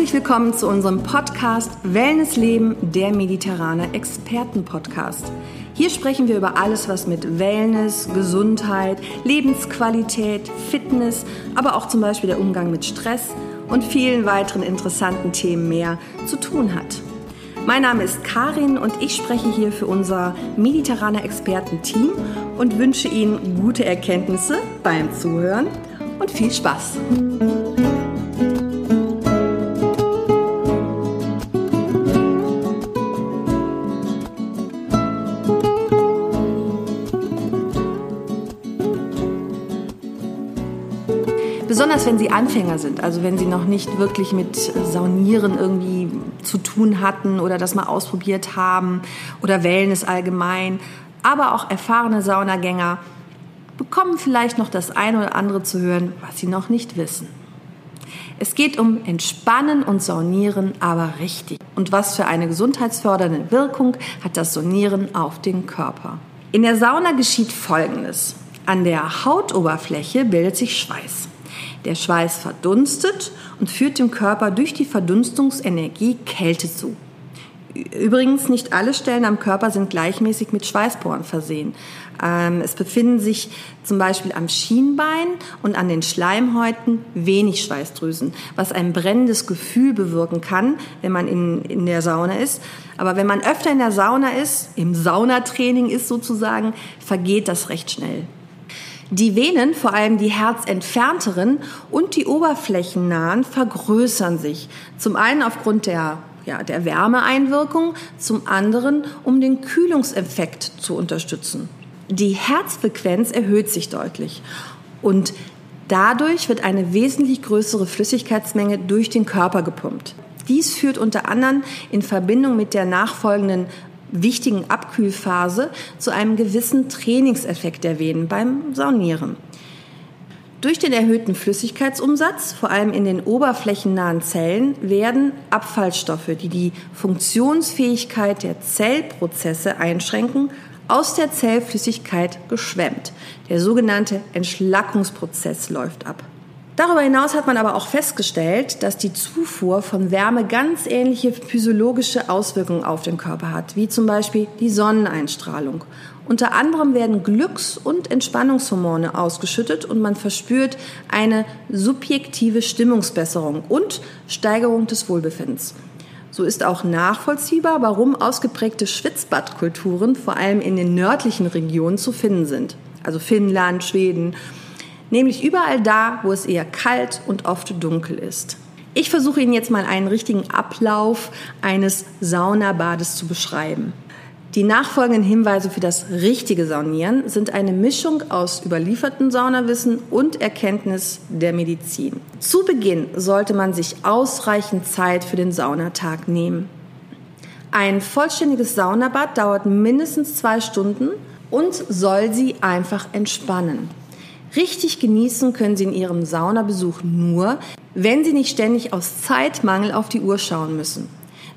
Herzlich willkommen zu unserem Podcast Wellness Leben, der mediterrane Experten-Podcast. Hier sprechen wir über alles, was mit Wellness, Gesundheit, Lebensqualität, Fitness, aber auch zum Beispiel der Umgang mit Stress und vielen weiteren interessanten Themen mehr zu tun hat. Mein Name ist Karin und ich spreche hier für unser mediterrane Experten-Team und wünsche Ihnen gute Erkenntnisse beim Zuhören und viel Spaß. Besonders wenn Sie Anfänger sind, also wenn Sie noch nicht wirklich mit Saunieren irgendwie zu tun hatten oder das mal ausprobiert haben oder Wellness allgemein, aber auch erfahrene Saunagänger bekommen vielleicht noch das eine oder andere zu hören, was Sie noch nicht wissen. Es geht um Entspannen und Saunieren, aber richtig. Und was für eine gesundheitsfördernde Wirkung hat das Saunieren auf den Körper? In der Sauna geschieht Folgendes. An der Hautoberfläche bildet sich Schweiß. Der Schweiß verdunstet und führt dem Körper durch die Verdunstungsenergie Kälte zu. Übrigens, nicht alle Stellen am Körper sind gleichmäßig mit Schweißporen versehen. Ähm, es befinden sich zum Beispiel am Schienbein und an den Schleimhäuten wenig Schweißdrüsen, was ein brennendes Gefühl bewirken kann, wenn man in, in der Sauna ist. Aber wenn man öfter in der Sauna ist, im Saunatraining ist sozusagen, vergeht das recht schnell. Die Venen, vor allem die herzentfernteren und die oberflächennahen, vergrößern sich. Zum einen aufgrund der ja, der Wärmeeinwirkung, zum anderen um den Kühlungseffekt zu unterstützen. Die Herzfrequenz erhöht sich deutlich und dadurch wird eine wesentlich größere Flüssigkeitsmenge durch den Körper gepumpt. Dies führt unter anderem in Verbindung mit der nachfolgenden wichtigen Abkühlphase zu einem gewissen Trainingseffekt der Venen beim Saunieren. Durch den erhöhten Flüssigkeitsumsatz, vor allem in den oberflächennahen Zellen, werden Abfallstoffe, die die Funktionsfähigkeit der Zellprozesse einschränken, aus der Zellflüssigkeit geschwemmt. Der sogenannte Entschlackungsprozess läuft ab. Darüber hinaus hat man aber auch festgestellt, dass die Zufuhr von Wärme ganz ähnliche physiologische Auswirkungen auf den Körper hat, wie zum Beispiel die Sonneneinstrahlung. Unter anderem werden Glücks- und Entspannungshormone ausgeschüttet und man verspürt eine subjektive Stimmungsbesserung und Steigerung des Wohlbefindens. So ist auch nachvollziehbar, warum ausgeprägte Schwitzbadkulturen vor allem in den nördlichen Regionen zu finden sind. Also Finnland, Schweden nämlich überall da, wo es eher kalt und oft dunkel ist. Ich versuche Ihnen jetzt mal einen richtigen Ablauf eines Saunabades zu beschreiben. Die nachfolgenden Hinweise für das richtige Saunieren sind eine Mischung aus überliefertem Saunawissen und Erkenntnis der Medizin. Zu Beginn sollte man sich ausreichend Zeit für den Saunatag nehmen. Ein vollständiges Saunabad dauert mindestens zwei Stunden und soll Sie einfach entspannen. Richtig genießen können Sie in Ihrem Saunabesuch nur, wenn Sie nicht ständig aus Zeitmangel auf die Uhr schauen müssen.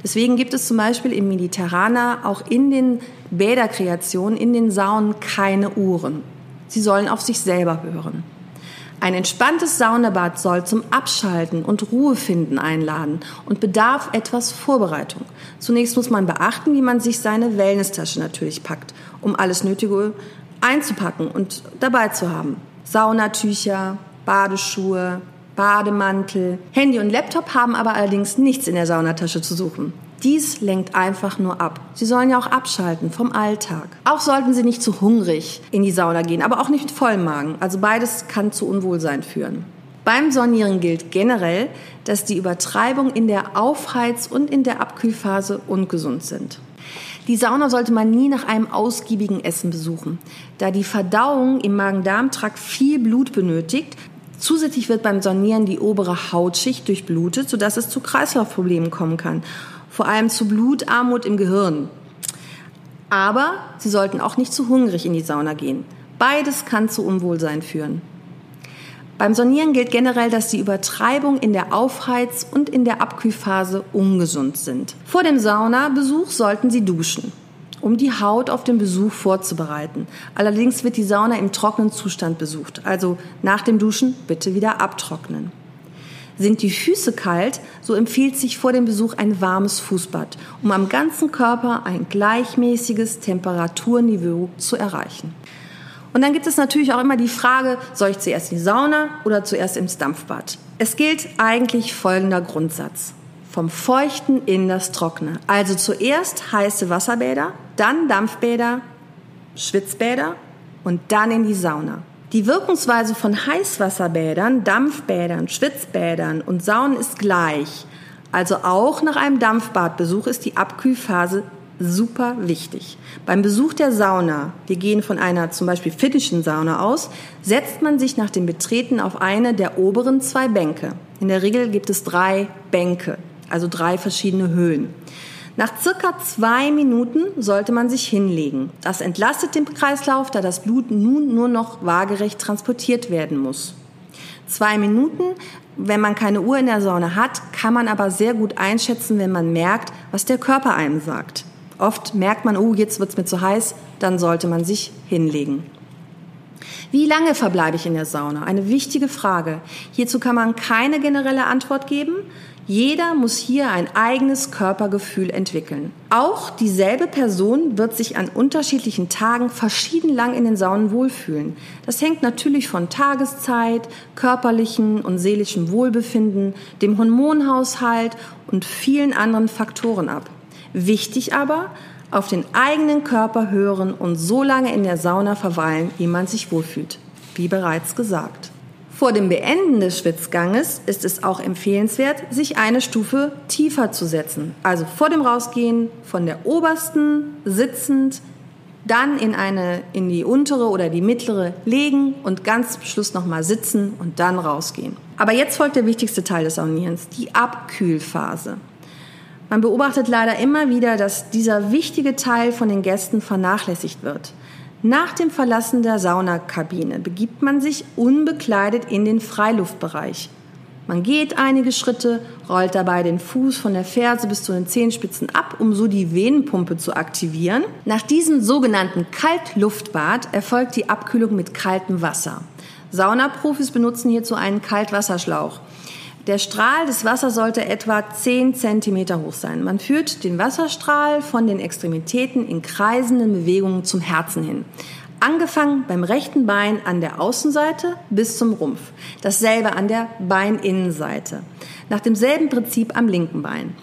Deswegen gibt es zum Beispiel im Mediterraner auch in den Bäderkreationen, in den Saunen keine Uhren. Sie sollen auf sich selber hören. Ein entspanntes Saunabad soll zum Abschalten und Ruhefinden einladen und bedarf etwas Vorbereitung. Zunächst muss man beachten, wie man sich seine Wellnesstasche natürlich packt, um alles Nötige einzupacken und dabei zu haben. Saunatücher, Badeschuhe, Bademantel. Handy und Laptop haben aber allerdings nichts in der Saunatasche zu suchen. Dies lenkt einfach nur ab. Sie sollen ja auch abschalten vom Alltag. Auch sollten Sie nicht zu hungrig in die Sauna gehen, aber auch nicht mit vollem Magen. Also beides kann zu Unwohlsein führen. Beim Saunieren gilt generell, dass die Übertreibung in der Aufheiz- und in der Abkühlphase ungesund sind. Die Sauna sollte man nie nach einem ausgiebigen Essen besuchen, da die Verdauung im Magen-Darm-Trakt viel Blut benötigt. Zusätzlich wird beim Saunieren die obere Hautschicht durchblutet, sodass es zu Kreislaufproblemen kommen kann, vor allem zu Blutarmut im Gehirn. Aber Sie sollten auch nicht zu hungrig in die Sauna gehen. Beides kann zu Unwohlsein führen. Beim Sonieren gilt generell, dass die Übertreibung in der Aufheiz- und in der Abkühlphase ungesund sind. Vor dem Saunabesuch sollten Sie duschen, um die Haut auf den Besuch vorzubereiten. Allerdings wird die Sauna im trockenen Zustand besucht, also nach dem Duschen bitte wieder abtrocknen. Sind die Füße kalt, so empfiehlt sich vor dem Besuch ein warmes Fußbad, um am ganzen Körper ein gleichmäßiges Temperaturniveau zu erreichen. Und dann gibt es natürlich auch immer die Frage, soll ich zuerst in die Sauna oder zuerst ins Dampfbad? Es gilt eigentlich folgender Grundsatz. Vom Feuchten in das Trockene. Also zuerst heiße Wasserbäder, dann Dampfbäder, Schwitzbäder und dann in die Sauna. Die Wirkungsweise von Heißwasserbädern, Dampfbädern, Schwitzbädern und Saunen ist gleich. Also auch nach einem Dampfbadbesuch ist die Abkühlphase super wichtig. Beim Besuch der Sauna, wir gehen von einer zum Beispiel finnischen Sauna aus, setzt man sich nach dem Betreten auf eine der oberen zwei Bänke. In der Regel gibt es drei Bänke, also drei verschiedene Höhen. Nach circa zwei Minuten sollte man sich hinlegen. Das entlastet den Kreislauf, da das Blut nun nur noch waagerecht transportiert werden muss. Zwei Minuten, wenn man keine Uhr in der Sauna hat, kann man aber sehr gut einschätzen, wenn man merkt, was der Körper einem sagt. Oft merkt man, oh, jetzt wird's mir zu heiß, dann sollte man sich hinlegen. Wie lange verbleibe ich in der Sauna? Eine wichtige Frage. Hierzu kann man keine generelle Antwort geben. Jeder muss hier ein eigenes Körpergefühl entwickeln. Auch dieselbe Person wird sich an unterschiedlichen Tagen verschieden lang in den Saunen wohlfühlen. Das hängt natürlich von Tageszeit, körperlichen und seelischem Wohlbefinden, dem Hormonhaushalt und vielen anderen Faktoren ab. Wichtig aber, auf den eigenen Körper hören und so lange in der Sauna verweilen, wie man sich wohlfühlt. Wie bereits gesagt. Vor dem Beenden des Schwitzganges ist es auch empfehlenswert, sich eine Stufe tiefer zu setzen. Also vor dem Rausgehen von der obersten sitzend, dann in eine in die untere oder die mittlere legen und ganz zum Schluss nochmal sitzen und dann rausgehen. Aber jetzt folgt der wichtigste Teil des Saunierens, die Abkühlphase. Man beobachtet leider immer wieder, dass dieser wichtige Teil von den Gästen vernachlässigt wird. Nach dem Verlassen der Saunakabine begibt man sich unbekleidet in den Freiluftbereich. Man geht einige Schritte, rollt dabei den Fuß von der Ferse bis zu den Zehenspitzen ab, um so die Venenpumpe zu aktivieren. Nach diesem sogenannten Kaltluftbad erfolgt die Abkühlung mit kaltem Wasser. Saunaprofis benutzen hierzu einen Kaltwasserschlauch. Der Strahl des Wassers sollte etwa 10 cm hoch sein. Man führt den Wasserstrahl von den Extremitäten in kreisenden Bewegungen zum Herzen hin. Angefangen beim rechten Bein an der Außenseite bis zum Rumpf. Dasselbe an der Beininnenseite. Nach demselben Prinzip am linken Bein.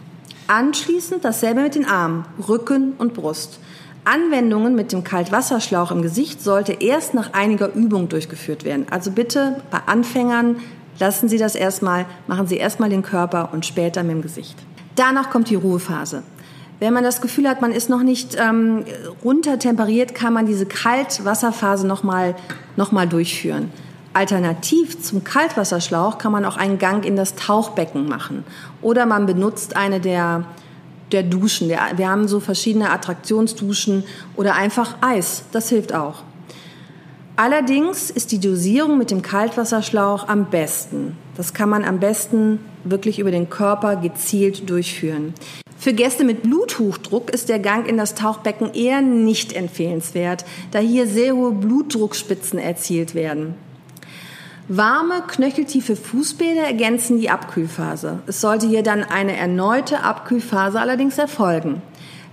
Anschließend dasselbe mit den Armen, Rücken und Brust. Anwendungen mit dem Kaltwasserschlauch im Gesicht sollte erst nach einiger Übung durchgeführt werden. Also bitte bei Anfängern Lassen Sie das erstmal, machen Sie erstmal den Körper und später mit dem Gesicht. Danach kommt die Ruhephase. Wenn man das Gefühl hat, man ist noch nicht ähm, runtertemperiert, kann man diese Kaltwasserphase nochmal noch mal durchführen. Alternativ zum Kaltwasserschlauch kann man auch einen Gang in das Tauchbecken machen. Oder man benutzt eine der, der Duschen. Wir haben so verschiedene Attraktionsduschen oder einfach Eis. Das hilft auch. Allerdings ist die Dosierung mit dem Kaltwasserschlauch am besten. Das kann man am besten wirklich über den Körper gezielt durchführen. Für Gäste mit Bluthochdruck ist der Gang in das Tauchbecken eher nicht empfehlenswert, da hier sehr hohe Blutdruckspitzen erzielt werden. Warme, knöcheltiefe Fußbäder ergänzen die Abkühlphase. Es sollte hier dann eine erneute Abkühlphase allerdings erfolgen.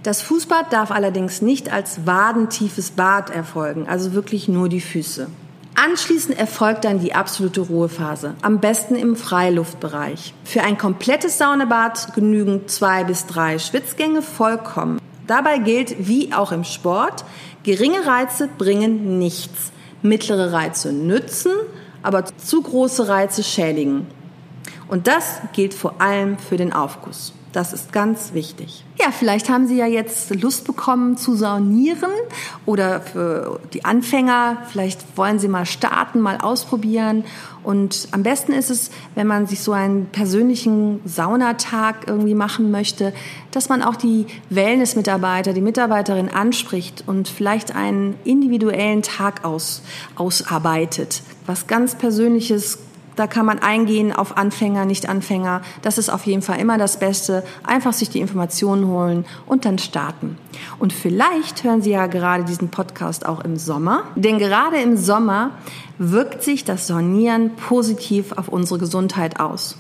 Das Fußbad darf allerdings nicht als wadentiefes Bad erfolgen, also wirklich nur die Füße. Anschließend erfolgt dann die absolute Ruhephase, am besten im Freiluftbereich. Für ein komplettes Saunebad genügen zwei bis drei Schwitzgänge vollkommen. Dabei gilt, wie auch im Sport, geringe Reize bringen nichts. Mittlere Reize nützen, aber zu große Reize schädigen. Und das gilt vor allem für den Aufguss. Das ist ganz wichtig. Ja, vielleicht haben Sie ja jetzt Lust bekommen zu saunieren oder für die Anfänger, vielleicht wollen Sie mal starten, mal ausprobieren. Und am besten ist es, wenn man sich so einen persönlichen Saunatag irgendwie machen möchte, dass man auch die Wellness-Mitarbeiter, die Mitarbeiterin anspricht und vielleicht einen individuellen Tag aus, ausarbeitet. Was ganz Persönliches, da kann man eingehen auf Anfänger, Nicht-Anfänger. Das ist auf jeden Fall immer das Beste. Einfach sich die Informationen holen und dann starten. Und vielleicht hören Sie ja gerade diesen Podcast auch im Sommer. Denn gerade im Sommer wirkt sich das Sonieren positiv auf unsere Gesundheit aus.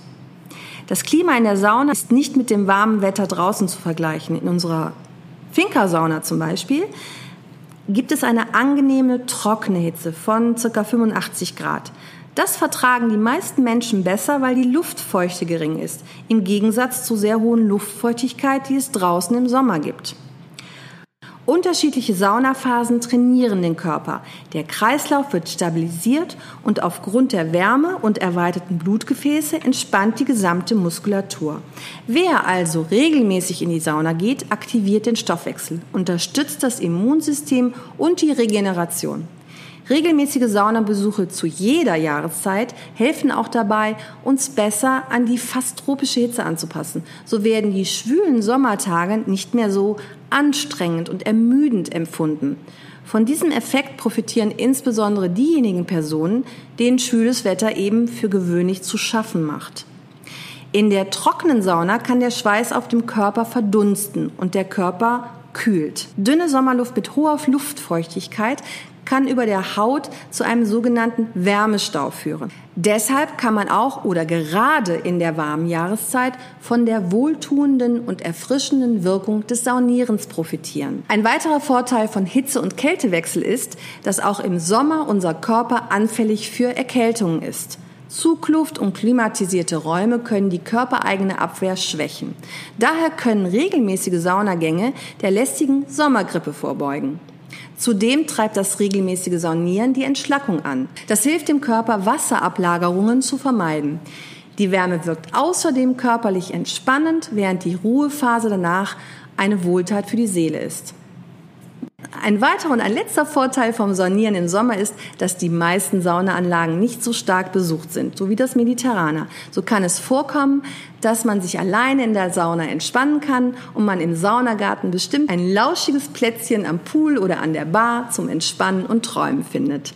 Das Klima in der Sauna ist nicht mit dem warmen Wetter draußen zu vergleichen. In unserer Finca-Sauna zum Beispiel gibt es eine angenehme trockene Hitze von ca. 85 Grad. Das vertragen die meisten Menschen besser, weil die Luftfeuchte gering ist, im Gegensatz zur sehr hohen Luftfeuchtigkeit, die es draußen im Sommer gibt. Unterschiedliche Saunaphasen trainieren den Körper. Der Kreislauf wird stabilisiert und aufgrund der Wärme und erweiterten Blutgefäße entspannt die gesamte Muskulatur. Wer also regelmäßig in die Sauna geht, aktiviert den Stoffwechsel, unterstützt das Immunsystem und die Regeneration. Regelmäßige Saunabesuche zu jeder Jahreszeit helfen auch dabei, uns besser an die fast tropische Hitze anzupassen. So werden die schwülen Sommertage nicht mehr so anstrengend und ermüdend empfunden. Von diesem Effekt profitieren insbesondere diejenigen Personen, denen schwüles Wetter eben für gewöhnlich zu schaffen macht. In der trockenen Sauna kann der Schweiß auf dem Körper verdunsten und der Körper kühlt. Dünne Sommerluft mit hoher Luftfeuchtigkeit kann über der Haut zu einem sogenannten Wärmestau führen. Deshalb kann man auch oder gerade in der warmen Jahreszeit von der wohltuenden und erfrischenden Wirkung des Saunierens profitieren. Ein weiterer Vorteil von Hitze- und Kältewechsel ist, dass auch im Sommer unser Körper anfällig für Erkältungen ist. Zugluft und klimatisierte Räume können die körpereigene Abwehr schwächen. Daher können regelmäßige Saunagänge der lästigen Sommergrippe vorbeugen. Zudem treibt das regelmäßige Saunieren die Entschlackung an. Das hilft dem Körper, Wasserablagerungen zu vermeiden. Die Wärme wirkt außerdem körperlich entspannend, während die Ruhephase danach eine Wohltat für die Seele ist. Ein weiterer und ein letzter Vorteil vom Saunieren im Sommer ist, dass die meisten Saunaanlagen nicht so stark besucht sind, so wie das Mediterraner. So kann es vorkommen, dass man sich alleine in der Sauna entspannen kann und man im Saunagarten bestimmt ein lauschiges Plätzchen am Pool oder an der Bar zum Entspannen und Träumen findet.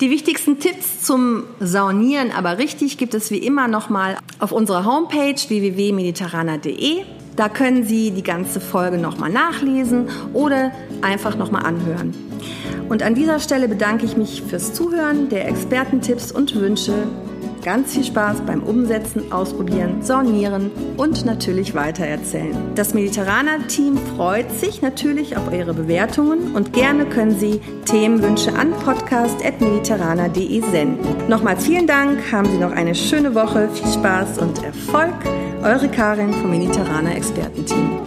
Die wichtigsten Tipps zum Saunieren aber richtig gibt es wie immer nochmal auf unserer Homepage www.mediterraner.de. Da können Sie die ganze Folge nochmal nachlesen oder einfach nochmal anhören. Und an dieser Stelle bedanke ich mich fürs Zuhören der Expertentipps und wünsche ganz viel Spaß beim Umsetzen, Ausprobieren, Saunieren und natürlich weitererzählen. Das Mediterraner Team freut sich natürlich auf Ihre Bewertungen und gerne können Sie Themenwünsche an podcast.mediterraner.de senden. Nochmals vielen Dank, haben Sie noch eine schöne Woche, viel Spaß und Erfolg eure Karin vom Mediterraner Expertenteam.